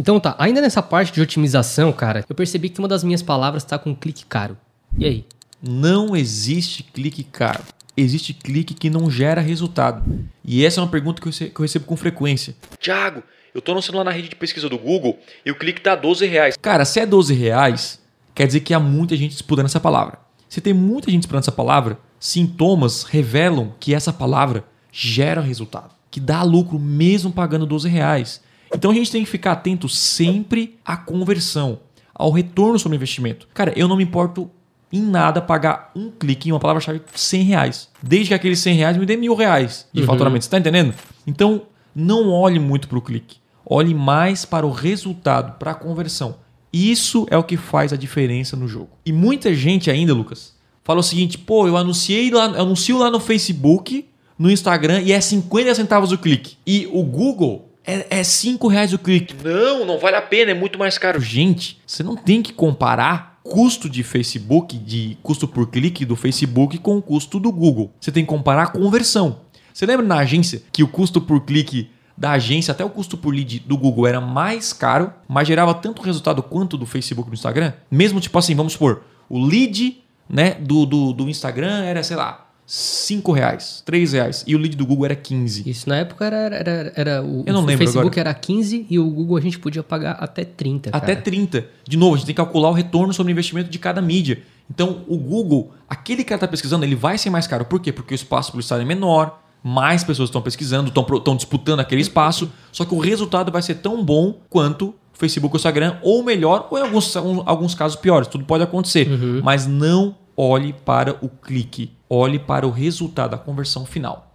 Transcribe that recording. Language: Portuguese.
Então tá, ainda nessa parte de otimização, cara, eu percebi que uma das minhas palavras tá com clique caro. E aí? Não existe clique caro. Existe clique que não gera resultado. E essa é uma pergunta que eu rece- que eu recebo com frequência. Tiago, eu tô anunciando lá na rede de pesquisa do Google e o clique tá 12 reais. Cara, se é 12 reais, quer dizer que há muita gente disputando essa palavra. Se tem muita gente disputando essa palavra, sintomas revelam que essa palavra gera resultado, que dá lucro mesmo pagando 12 reais. Então a gente tem que ficar atento sempre à conversão, ao retorno sobre o investimento. Cara, eu não me importo em nada pagar um clique em uma palavra-chave 100 reais. Desde que aqueles 100 reais me dê mil reais de faturamento. Você tá entendendo? Então, não olhe muito para o clique. Olhe mais para o resultado, para a conversão. Isso é o que faz a diferença no jogo. E muita gente ainda, Lucas, fala o seguinte: pô, eu anunciei lá, eu anuncio lá no Facebook, no Instagram e é 50 centavos o clique. E o Google é, é 5 reais o clique. Não, não vale a pena, é muito mais caro. Gente, você não tem que comparar custo de Facebook, de custo por clique do Facebook com o custo do Google. Você tem que comparar a conversão. Você lembra na agência que o custo por clique da agência até o custo por lead do Google era mais caro, mas gerava tanto resultado quanto do Facebook e do Instagram? Mesmo tipo assim, vamos supor, o lead né, do, do, do Instagram era, sei lá, 5 reais, 3 reais, e o lead do Google era 15. Isso na época era, era, era o, Eu não o lembro Facebook agora. era 15 e o Google a gente podia pagar até 30. Até cara. 30. De novo, a gente tem que calcular o retorno sobre o investimento de cada mídia. Então, o Google, aquele cara está pesquisando, ele vai ser mais caro. Por quê? Porque o espaço publicitário é menor, mais pessoas estão pesquisando, estão, disputando aquele espaço, só que o resultado vai ser tão bom quanto o Facebook ou o Instagram, ou melhor, ou em alguns, alguns casos piores. Tudo pode acontecer. Mas não olhe para o clique, olhe para o resultado, a conversão final.